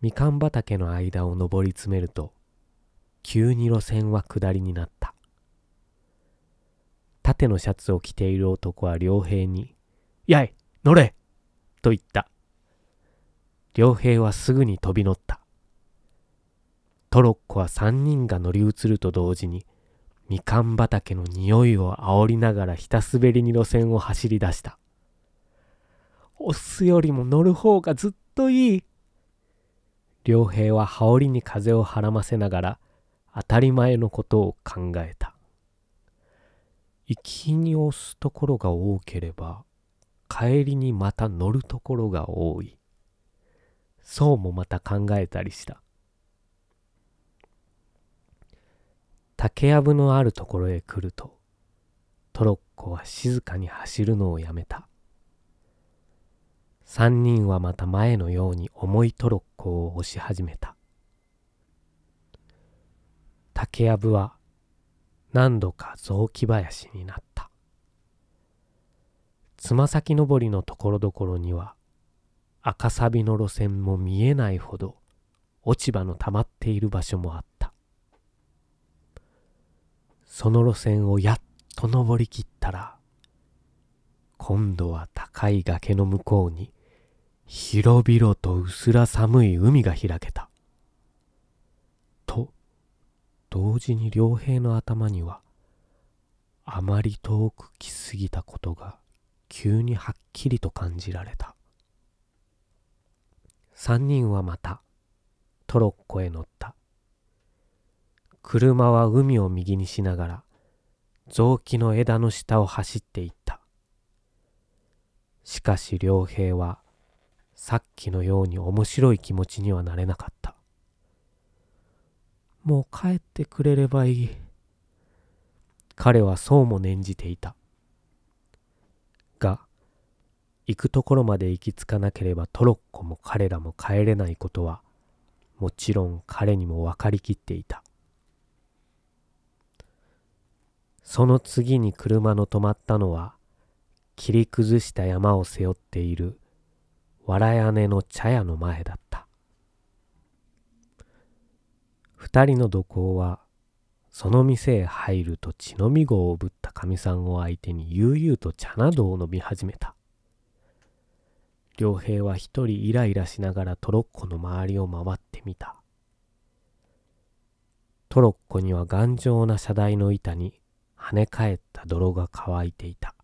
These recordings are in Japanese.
みかん畑の間を登り詰めると急に路線は下りになった。縦のシャツを着ている男は良平に「やい乗れ!」と言った。良平はすぐに飛び乗った。トロッコは三人が乗り移ると同時にみかん畑の匂いを煽りながらひたすべりに路線を走り出した。押すよりも乗る方がずっといい。良平は羽織に風をはらませながら当たり前のことを考えた。行きに押すところが多ければ帰りにまた乗るところが多い。そうもまた考えたりした。竹やぶのあるところへ来るとトロッコは静かに走るのをやめた。三人はまた前のように重いトロッコを押し始めた。竹やぶは何度か雑木林になった。つま先登りのところどころには赤サビの路線も見えないほど落ち葉の溜まっている場所もあった。その路線をやっと登りきったら今度は高い崖の向こうに広々と薄ら寒い海が開けた。と同時に良平の頭にはあまり遠く来すぎたことが急にはっきりと感じられた。三人はまたトロッコへ乗った。車は海を右にしながら雑木の枝の下を走っていった。しかし良平はさっきのように面白い気持ちにはなれなかった。もう帰ってくれればいい。彼はそうも念じていた。が、行くところまで行き着かなければトロッコも彼らも帰れないことは、もちろん彼にも分かりきっていた。その次に車の止まったのは、切り崩した山を背負っている、藁屋根の茶屋の前だった。二人の土工は、その店へ入ると血のみ号をぶったかみさんを相手に悠々と茶などを飲み始めた。良平は一人イライラしながらトロッコの周りを回ってみた。トロッコには頑丈な車台の板に跳ね返った泥が乾いていた。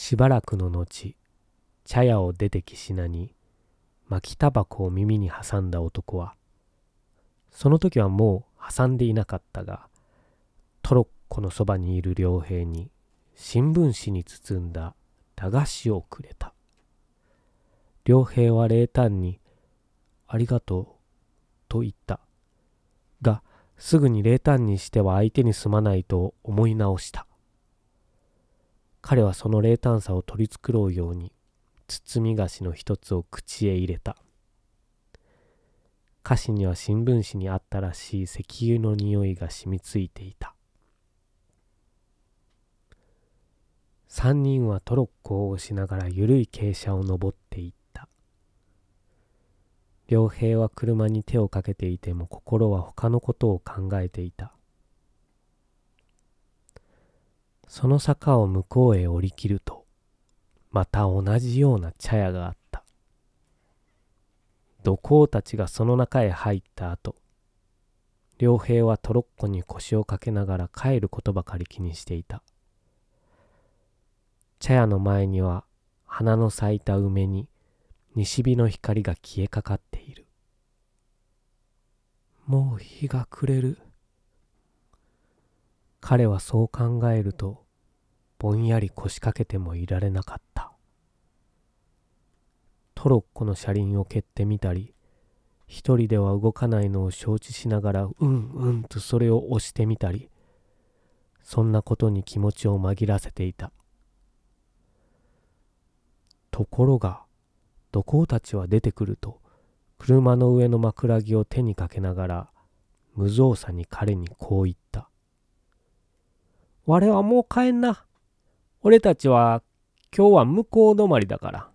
しばらくの後、茶屋を出てきしなに、巻きタバコを耳に挟んだ男は、その時はもう挟んでいなかったが、トロッコのそばにいる良平に新聞紙に包んだ駄菓子をくれた。良平は冷淡に、ありがとう、と言った。が、すぐに冷淡にしては相手にすまないと思い直した。彼はその冷淡さを取り繕うように包み菓子の一つを口へ入れた。菓子には新聞紙にあったらしい石油の匂いが染みついていた。三人はトロッコを押しながら緩い傾斜を登っていった。良平は車に手をかけていても心は他のことを考えていた。その坂を向こうへ降りきると、また同じような茶屋があった。土工たちがその中へ入った後、良平はトロッコに腰をかけながら帰ることばかり気にしていた。茶屋の前には花の咲いた梅に西日の光が消えかかっている。もう日が暮れる。彼はそう考えると、ぼんやり腰掛けてもいられなかった。トロッコの車輪を蹴ってみたり、一人では動かないのを承知しながら、うんうんとそれを押してみたり、そんなことに気持ちを紛らせていた。ところが、土工たちは出てくると、車の上の枕木を手にかけながら、無造作に彼にこう言った。我はもう帰んな。俺たちは今日は向こう止まりだから。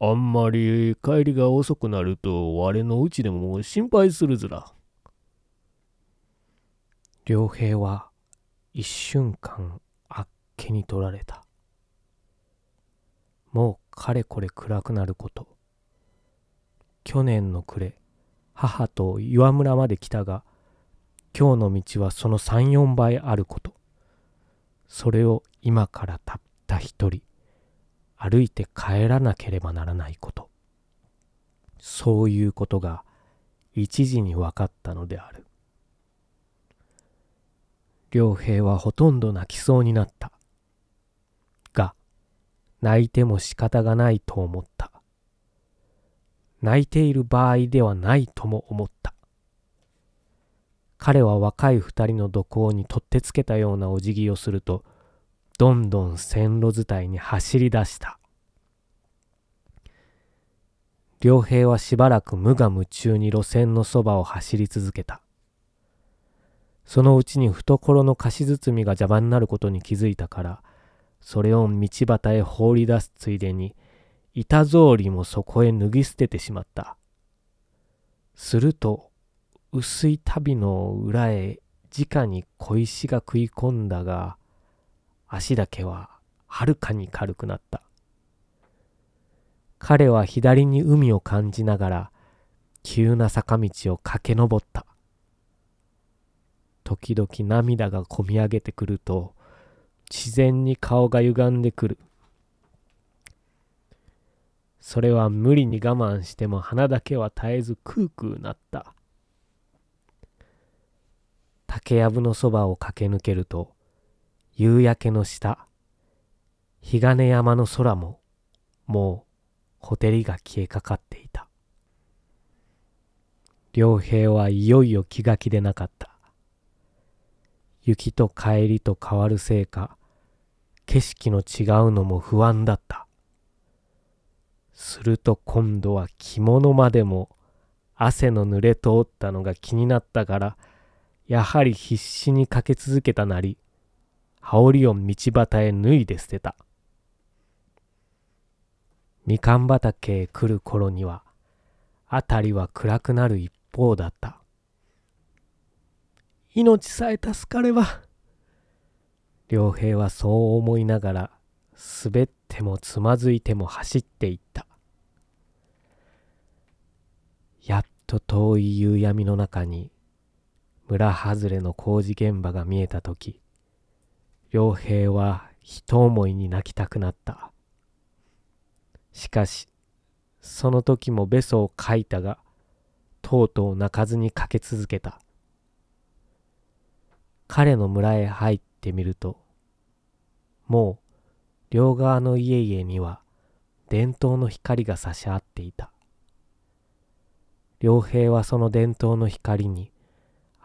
あんまり帰りが遅くなると我のうちでも心配するずら。良平は一瞬間あっけに取られた。もうかれこれ暗くなること。去年の暮れ、母と岩村まで来たが、今日の道はその三四倍あること。それを今からたった一人、歩いて帰らなければならないこと。そういうことが一時に分かったのである。良平はほとんど泣きそうになったが。泣いても仕方がないと思った。泣いている場合ではないとも思った。彼は若い二人の土工に取ってつけたようなお辞儀をすると、どんどん線路伝いに走り出した。良平はしばらく無我夢中に路線のそばを走り続けた。そのうちに懐の菓子包みが邪魔になることに気づいたから、それを道端へ放り出すついでに、板草履もそこへ脱ぎ捨ててしまった。すると、薄い旅の裏へ直に小石が食い込んだが、足だけははるかに軽くなった。彼は左に海を感じながら、急な坂道を駆け上った。時々涙がこみ上げてくると、自然に顔が歪んでくる。それは無理に我慢しても鼻だけは絶えずクークーなった。竹やぶのそばを駆け抜けると、夕焼けの下、日金山の空も、もう、ほてりが消えかかっていた。良平はいよいよ気が気でなかった。雪と帰りと変わるせいか、景色の違うのも不安だった。すると今度は着物までも汗の濡れ通ったのが気になったから、やはり必死にかけ続けたなり、羽織を道端へ脱いで捨てた。みかん畑へ来る頃には、辺りは暗くなる一方だった。命さえ助かれば。良平はそう思いながら、滑ってもつまずいても走っていった。やっと遠い夕闇の中に、村外れの工事現場が見えたとき、良平は一思いに泣きたくなった。しかし、その時もべそをかいたが、とうとう泣かずにかけ続けた。彼の村へ入ってみると、もう両側の家々には伝統の光が差し合っていた。良平はその伝統の光に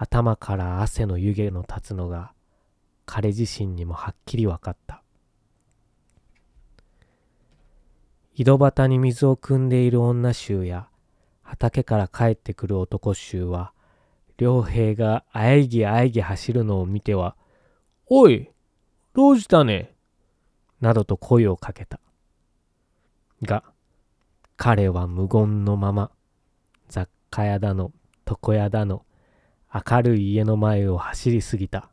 頭から汗の湯気の立つのが彼自身にもはっきり分かった。井戸端に水を汲んでいる女衆や畑から帰ってくる男衆は良平があえぎあえぎ走るのを見ては、おい、どうしたね？などと声をかけた。が、彼は無言のまま、雑貨屋だの、床屋だの、明るい家の前を走り過ぎた。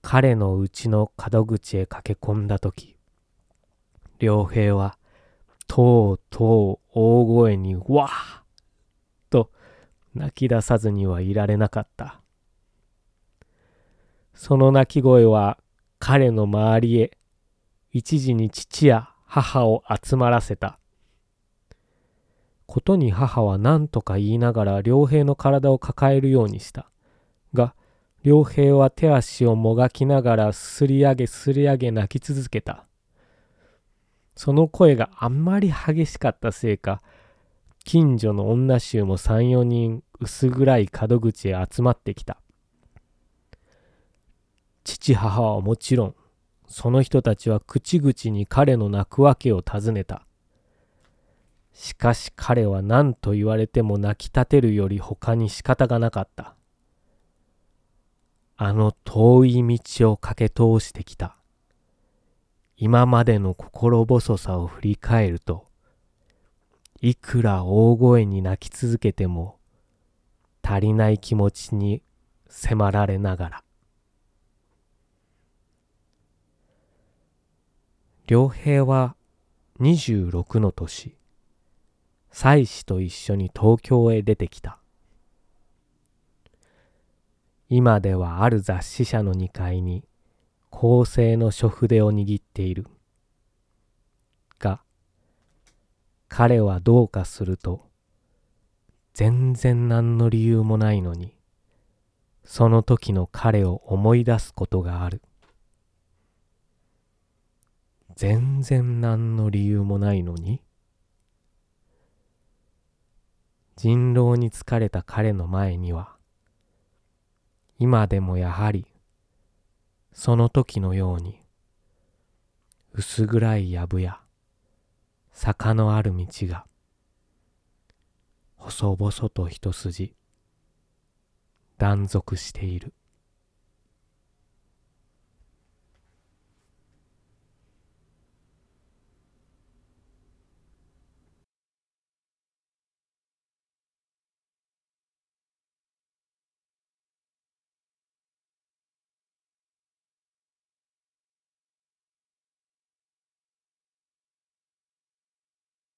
彼の家の門口へ駆け込んだとき、良平は、とうとう大声にわーと泣き出さずにはいられなかった。その泣き声は彼の周りへ一時に父や母を集まらせた。ことに母は何とか言いながら良平の体を抱えるようにした。が、良平は手足をもがきながらすり上げすり上げ泣き続けた。その声があんまり激しかったせいか、近所の女衆も三四人薄暗い門口へ集まってきた。父母はもちろん、その人たちは口々に彼の泣くわけを尋ねた。しかし彼は何と言われても泣き立てるより他に仕方がなかった。あの遠い道を駆け通してきた。今までの心細さを振り返ると、いくら大声に泣き続けても足りない気持ちに迫られながら。良平は26の年、妻子と一緒に東京へ出てきた。今ではある雑誌社の2階に公正の書筆を握っている。が、彼はどうかすると、全然何の理由もないのに、その時の彼を思い出すことがある。全然何の理由もないのに人狼に疲れた彼の前には、今でもやはり、その時のように、薄暗い藪や坂のある道が、細々と一筋断続している。